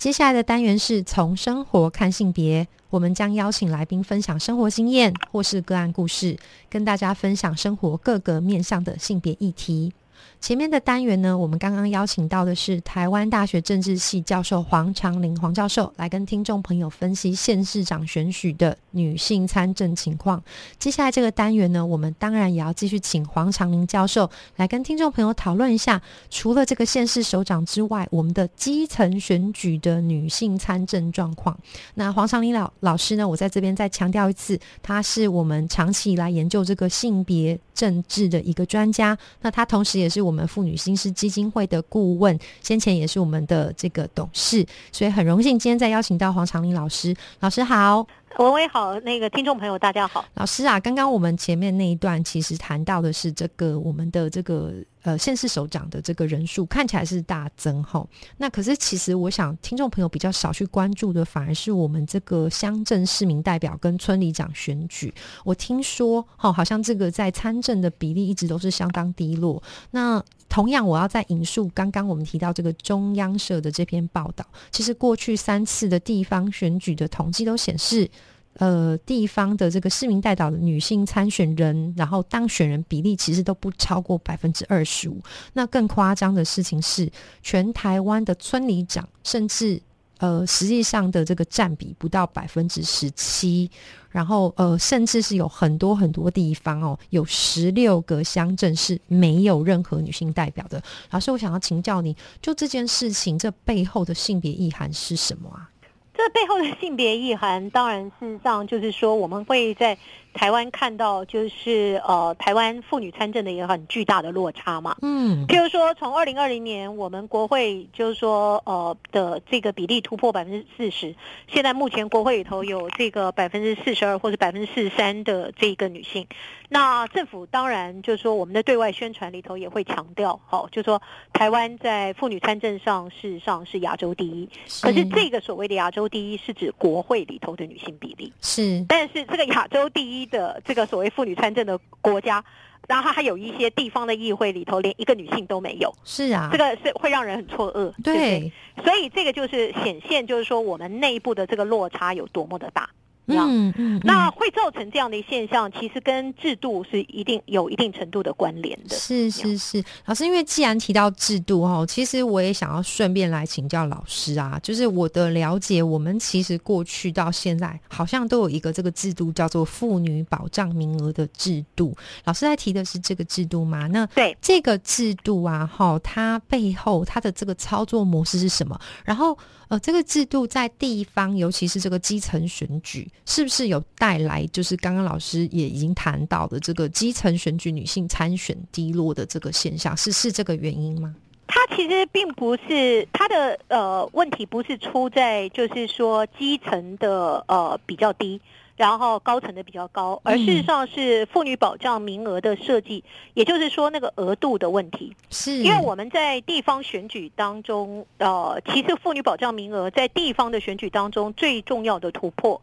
接下来的单元是从生活看性别，我们将邀请来宾分享生活经验或是个案故事，跟大家分享生活各个面向的性别议题。前面的单元呢，我们刚刚邀请到的是台湾大学政治系教授黄长林黄教授，来跟听众朋友分析县市长选举的女性参政情况。接下来这个单元呢，我们当然也要继续请黄长林教授来跟听众朋友讨论一下，除了这个县市首长之外，我们的基层选举的女性参政状况。那黄长林老老师呢，我在这边再强调一次，他是我们长期以来研究这个性别政治的一个专家。那他同时也是我我们妇女新思基金会的顾问，先前也是我们的这个董事，所以很荣幸今天再邀请到黄长林老师。老师好。文威好，那个听众朋友大家好。老师啊，刚刚我们前面那一段其实谈到的是这个我们的这个呃县市首长的这个人数看起来是大增哈，那可是其实我想听众朋友比较少去关注的，反而是我们这个乡镇市民代表跟村里长选举。我听说哈，好像这个在参政的比例一直都是相当低落。那同样，我要再引述刚刚我们提到这个中央社的这篇报道，其实过去三次的地方选举的统计都显示。呃，地方的这个市民代表的女性参选人，然后当选人比例其实都不超过百分之二十五。那更夸张的事情是，全台湾的村里长，甚至呃，实际上的这个占比不到百分之十七。然后呃，甚至是有很多很多地方哦，有十六个乡镇是没有任何女性代表的。老师，我想要请教你，就这件事情，这背后的性别意涵是什么啊？这背后的性别意涵，当然事实上就是说，我们会在。台湾看到就是呃，台湾妇女参政的一个很巨大的落差嘛。嗯，譬如说从二零二零年我们国会就是说呃的这个比例突破百分之四十，现在目前国会里头有这个百分之四十二或者百分之四十三的这个女性。那政府当然就是说我们的对外宣传里头也会强调，好，就是说台湾在妇女参政上事实上是亚洲第一。可是这个所谓的亚洲第一是指国会里头的女性比例是，但是这个亚洲第一。的这个所谓妇女参政的国家，然后还有一些地方的议会里头，连一个女性都没有。是啊，这个是会让人很错愕。对，所以这个就是显现，就是说我们内部的这个落差有多么的大。嗯嗯，那会造成这样的现象，其实跟制度是一定有一定程度的关联的。是是是，老师，因为既然提到制度哦，其实我也想要顺便来请教老师啊，就是我的了解，我们其实过去到现在好像都有一个这个制度叫做妇女保障名额的制度。老师在提的是这个制度吗？那对这个制度啊，哈，它背后它的这个操作模式是什么？然后呃，这个制度在地方，尤其是这个基层选举。是不是有带来，就是刚刚老师也已经谈到的这个基层选举女性参选低落的这个现象，是是这个原因吗？它其实并不是它的呃问题，不是出在就是说基层的呃比较低，然后高层的比较高，而事实上是妇女保障名额的设计，也就是说那个额度的问题。是因为我们在地方选举当中，呃，其实妇女保障名额在地方的选举当中最重要的突破。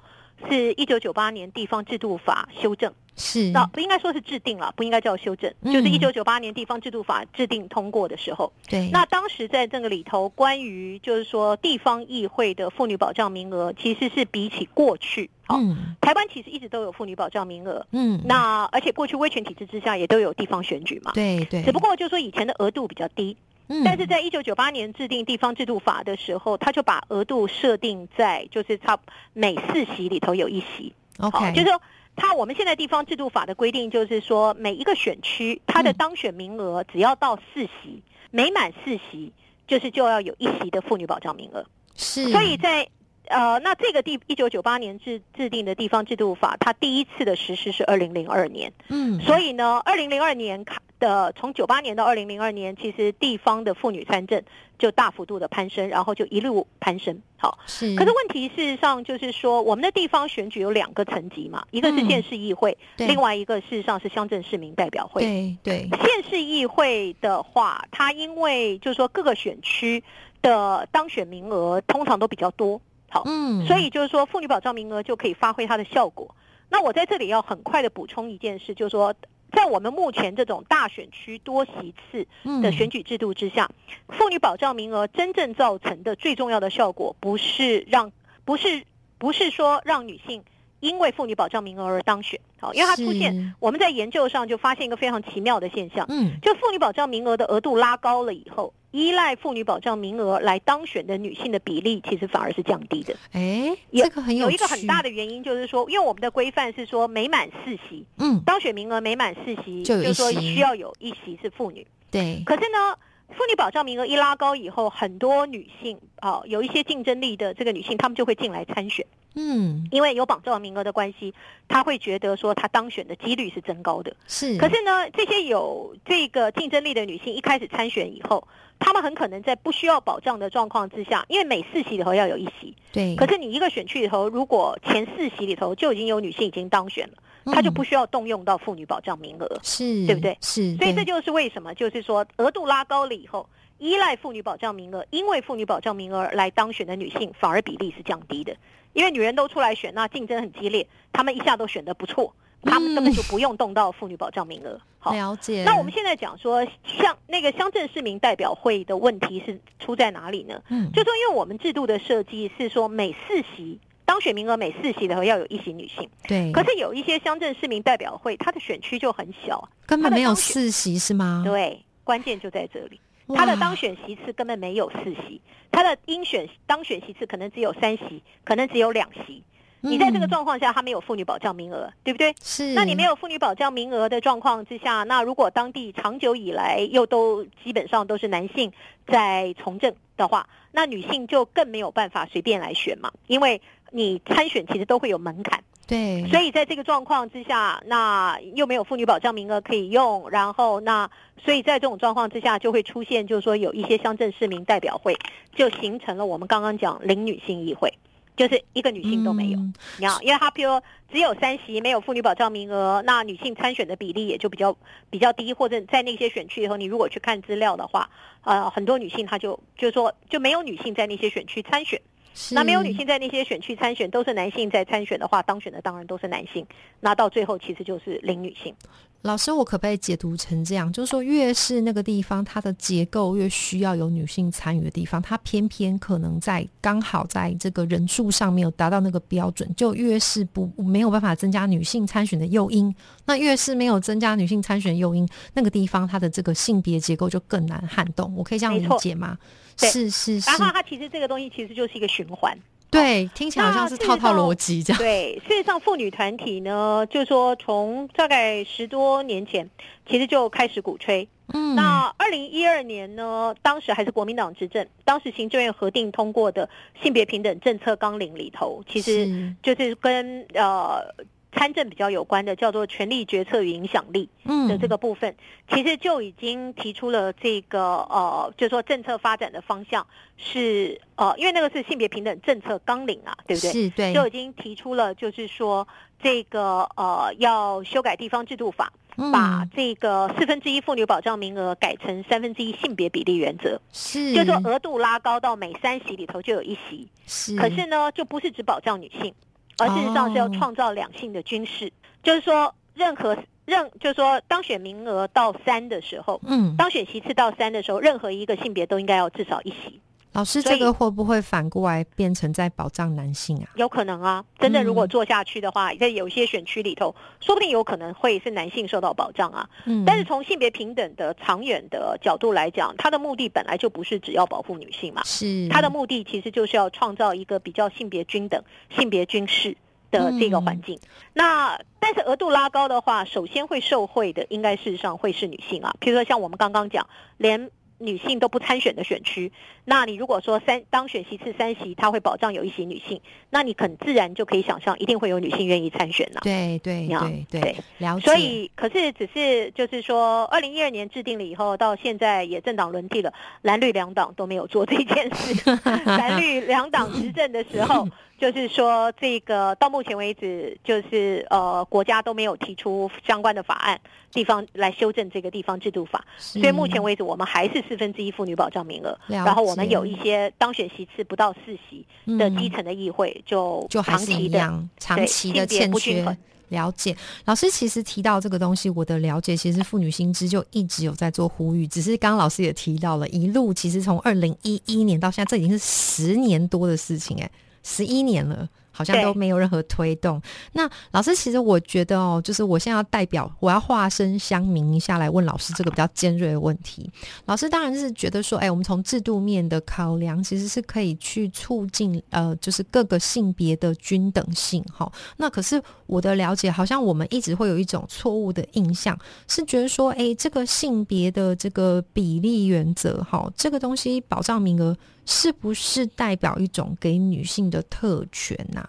是一九九八年地方制度法修正，是。那不应该说是制定了，不应该叫修正，就是一九九八年地方制度法制定通过的时候。对，那当时在这个里头，关于就是说地方议会的妇女保障名额，其实是比起过去，嗯，台湾其实一直都有妇女保障名额，嗯，那而且过去威权体制之下也都有地方选举嘛，对对，只不过就是说以前的额度比较低。但是在一九九八年制定地方制度法的时候，他就把额度设定在就是差每四席里头有一席。OK，就是说，他我们现在地方制度法的规定就是说，每一个选区它的当选名额只要到四席，每满四席就是就要有一席的妇女保障名额。是，所以在呃，那这个地一九九八年制制定的地方制度法，它第一次的实施是二零零二年。嗯，所以呢，二零零二年卡。的从九八年到二零零二年，其实地方的妇女参政就大幅度的攀升，然后就一路攀升。好，是。可是问题事实上就是说，我们的地方选举有两个层级嘛，一个是县市议会，另外一个事实上是乡镇市民代表会。对对。县市议会的话，它因为就是说各个选区的当选名额通常都比较多，好，嗯，所以就是说妇女保障名额就可以发挥它的效果。那我在这里要很快的补充一件事，就是说。在我们目前这种大选区多席次的选举制度之下，妇女保障名额真正造成的最重要的效果，不是让不是不是说让女性因为妇女保障名额而当选，好，因为它出现我们在研究上就发现一个非常奇妙的现象，嗯，就妇女保障名额的额度拉高了以后。依赖妇女保障名额来当选的女性的比例，其实反而是降低的。哎，这个很有有一个很大的原因，就是说，因为我们的规范是说，每满四席，嗯，当选名额每满四席，就是说需要有一席是妇女。对。可是呢，妇女保障名额一拉高以后，很多女性啊，有一些竞争力的这个女性，她们就会进来参选。嗯，因为有保障名额的关系，他会觉得说他当选的几率是增高的。是，可是呢，这些有这个竞争力的女性一开始参选以后，她们很可能在不需要保障的状况之下，因为每四席里头要有一席。对。可是你一个选区里头，如果前四席里头就已经有女性已经当选了，她就不需要动用到妇女保障名额，是对不对？是。所以这就是为什么，就是说额度拉高了以后，依赖妇女保障名额，因为妇女保障名额来当选的女性，反而比例是降低的。因为女人都出来选，那竞争很激烈，她们一下都选得不错，他们根本就不用动到妇女保障名额。好，了解。那我们现在讲说，像那个乡镇市民代表会的问题是出在哪里呢？嗯，就说因为我们制度的设计是说，每四席当选名额每四席的时候要有一席女性。对。可是有一些乡镇市民代表会，它的选区就很小，根本没有四席是吗？对，关键就在这里。他的当选席次根本没有四席，他的应选当选席次可能只有三席，可能只有两席。你在这个状况下，他没有妇女保障名额，对不对？是。那你没有妇女保障名额的状况之下，那如果当地长久以来又都基本上都是男性在从政的话，那女性就更没有办法随便来选嘛，因为你参选其实都会有门槛。对，所以在这个状况之下，那又没有妇女保障名额可以用，然后那所以在这种状况之下，就会出现就是说有一些乡镇市民代表会就形成了我们刚刚讲零女性议会，就是一个女性都没有。你看，因为他譬如只有三席，没有妇女保障名额，那女性参选的比例也就比较比较低，或者在那些选区以后，你如果去看资料的话，呃，很多女性她就就说就没有女性在那些选区参选。那没有女性在那些选区参选，都是男性在参选的话，当选的当然都是男性。那到最后其实就是零女性。老师，我可不可以解读成这样？就是说，越是那个地方，它的结构越需要有女性参与的地方，它偏偏可能在刚好在这个人数上没有达到那个标准，就越是不没有办法增加女性参选的诱因。那越是没有增加女性参选诱因，那个地方它的这个性别结构就更难撼动。我可以这样理解吗？是是是，然后它其实这个东西其实就是一个循环，对，听起来好像是套套逻辑这样。对，事实上妇女团体呢，就是说从大概十多年前，其实就开始鼓吹。嗯，那二零一二年呢，当时还是国民党执政，当时行政院核定通过的性别平等政策纲领里头，其实就是跟呃。参政比较有关的叫做权力决策与影响力的这个部分，其实就已经提出了这个呃，就是说政策发展的方向是呃，因为那个是性别平等政策纲领啊，对不对？是，对，就已经提出了，就是说这个呃，要修改地方制度法，把这个四分之一妇女保障名额改成三分之一性别比例原则，是，就是说额度拉高到每三席里头就有一席，是，可是呢，就不是只保障女性。而事实上是要创造两性的军事，就是说，任何任就是说，当选名额到三的时候，嗯，当选席次到三的时候，任何一个性别都应该要至少一席。老师，这个会不会反过来变成在保障男性啊？有可能啊，真的如果做下去的话，在有些选区里头，说不定有可能会是男性受到保障啊。嗯，但是从性别平等的长远的角度来讲，它的目的本来就不是只要保护女性嘛，是它的目的其实就是要创造一个比较性别均等、性别均势的这个环境。那但是额度拉高的话，首先会受惠的应该事实上会是女性啊。譬如说像我们刚刚讲，连女性都不参选的选区，那你如果说三当选席次三席，他会保障有一席女性，那你很自然就可以想象，一定会有女性愿意参选了。对对对对，了解。所以，可是只是就是说，二零一二年制定了以后，到现在也政党轮替了，蓝绿两党都没有做这件事。蓝绿两党执政的时候。就是说，这个到目前为止，就是呃，国家都没有提出相关的法案，地方来修正这个地方制度法。所以目前为止，我们还是四分之一妇女保障名额。然后我们有一些当选席次不到四席的基层的议会，就就还是一样长期的欠缺。了解，老师其实提到这个东西，我的了解其实妇女心知就一直有在做呼吁，只是刚刚老师也提到了，一路其实从二零一一年到现在，这已经是十年多的事情，哎。十一年了。好像都没有任何推动。那老师，其实我觉得哦，就是我现在要代表，我要化身乡民一下来问老师这个比较尖锐的问题。老师当然是觉得说，哎，我们从制度面的考量，其实是可以去促进呃，就是各个性别的均等性哈。那可是我的了解，好像我们一直会有一种错误的印象，是觉得说，哎，这个性别的这个比例原则哈，这个东西保障名额是不是代表一种给女性的特权呐？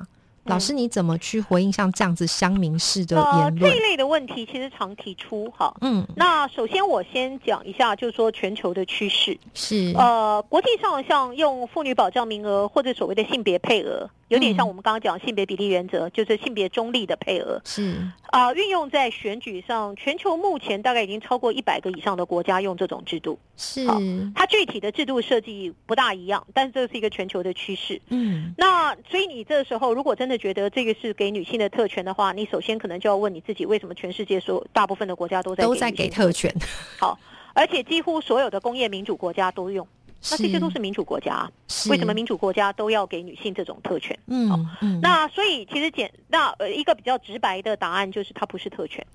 老师，你怎么去回应像这样子乡民式的言论？这一类的问题其实常提出哈。嗯，那首先我先讲一下，就是说全球的趋势是呃，国际上像用妇女保障名额或者所谓的性别配额。有点像我们刚刚讲性别比例原则，就是性别中立的配额。是啊，运用在选举上，全球目前大概已经超过一百个以上的国家用这种制度。是，它具体的制度设计不大一样，但是这是一个全球的趋势。嗯，那所以你这时候如果真的觉得这个是给女性的特权的话，你首先可能就要问你自己，为什么全世界所有大部分的国家都在都在给特权？好，而且几乎所有的工业民主国家都用。那这些都是民主国家，为什么民主国家都要给女性这种特权？嗯嗯，那所以其实简那呃一个比较直白的答案就是它不是特权，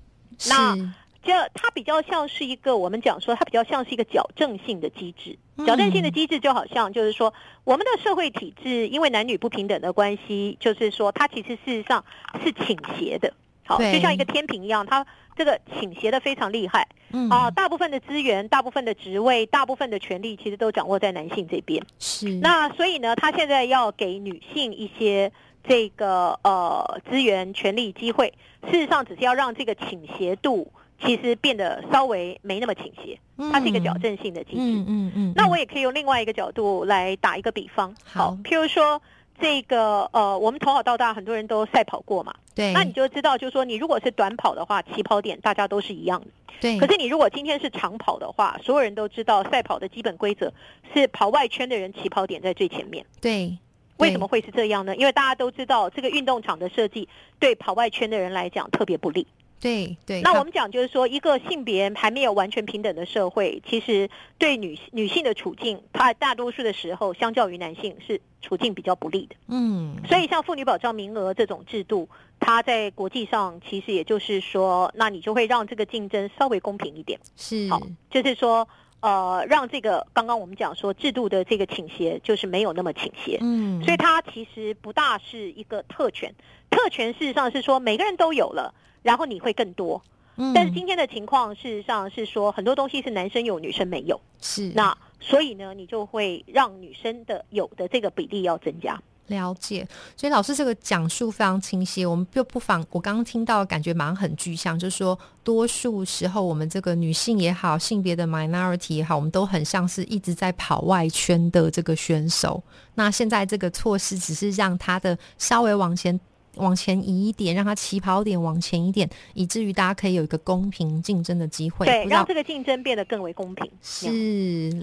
那这它比较像是一个我们讲说它比较像是一个矫正性的机制，矫正性的机制就好像就是说我们的社会体制因为男女不平等的关系，就是说它其实事实上是倾斜的，好，就像一个天平一样，它。这个倾斜的非常厉害，嗯啊，大部分的资源、大部分的职位、大部分的权利，其实都掌握在男性这边。是，那所以呢，他现在要给女性一些这个呃资源、权利、机会，事实上只是要让这个倾斜度其实变得稍微没那么倾斜，它是一个矫正性的机制。嗯嗯嗯。那我也可以用另外一个角度来打一个比方，好，譬如说。这个呃，我们从小到大很多人都赛跑过嘛，对，那你就知道，就是说你如果是短跑的话，起跑点大家都是一样的，对。可是你如果今天是长跑的话，所有人都知道赛跑的基本规则是跑外圈的人起跑点在最前面，对。为什么会是这样呢？因为大家都知道，这个运动场的设计对跑外圈的人来讲特别不利。对对，那我们讲就是说，一个性别还没有完全平等的社会，其实对女女性的处境，它大多数的时候，相较于男性是处境比较不利的。嗯，所以像妇女保障名额这种制度，它在国际上其实也就是说，那你就会让这个竞争稍微公平一点。是，好，就是说，呃，让这个刚刚我们讲说制度的这个倾斜，就是没有那么倾斜。嗯，所以它其实不大是一个特权，特权事实上是说每个人都有了。然后你会更多，但是今天的情况事实上是说很多东西是男生有女生没有，是那所以呢，你就会让女生的有的这个比例要增加。了解，所以老师这个讲述非常清晰，我们就不妨我刚刚听到感觉马上很具象，就是说多数时候我们这个女性也好，性别的 minority 也好，我们都很像是一直在跑外圈的这个选手。那现在这个措施只是让他的稍微往前。往前移一点，让它起跑点往前一点，以至于大家可以有一个公平竞争的机会。对，让这个竞争变得更为公平。是，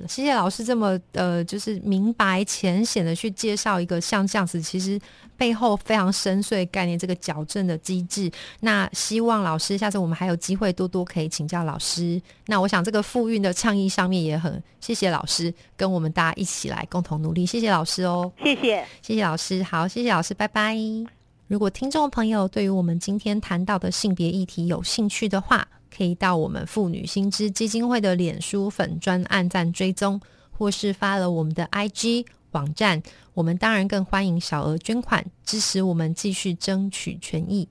谢谢老师这么呃，就是明白浅显的去介绍一个像这样子，其实背后非常深邃概念，这个矫正的机制。那希望老师下次我们还有机会多多可以请教老师。那我想这个复运的倡议上面也很谢谢老师跟我们大家一起来共同努力。谢谢老师哦，谢谢，谢谢老师，好，谢谢老师，拜拜。如果听众朋友对于我们今天谈到的性别议题有兴趣的话，可以到我们妇女新知基金会的脸书粉专按赞追踪，或是发了我们的 IG 网站。我们当然更欢迎小额捐款支持我们继续争取权益。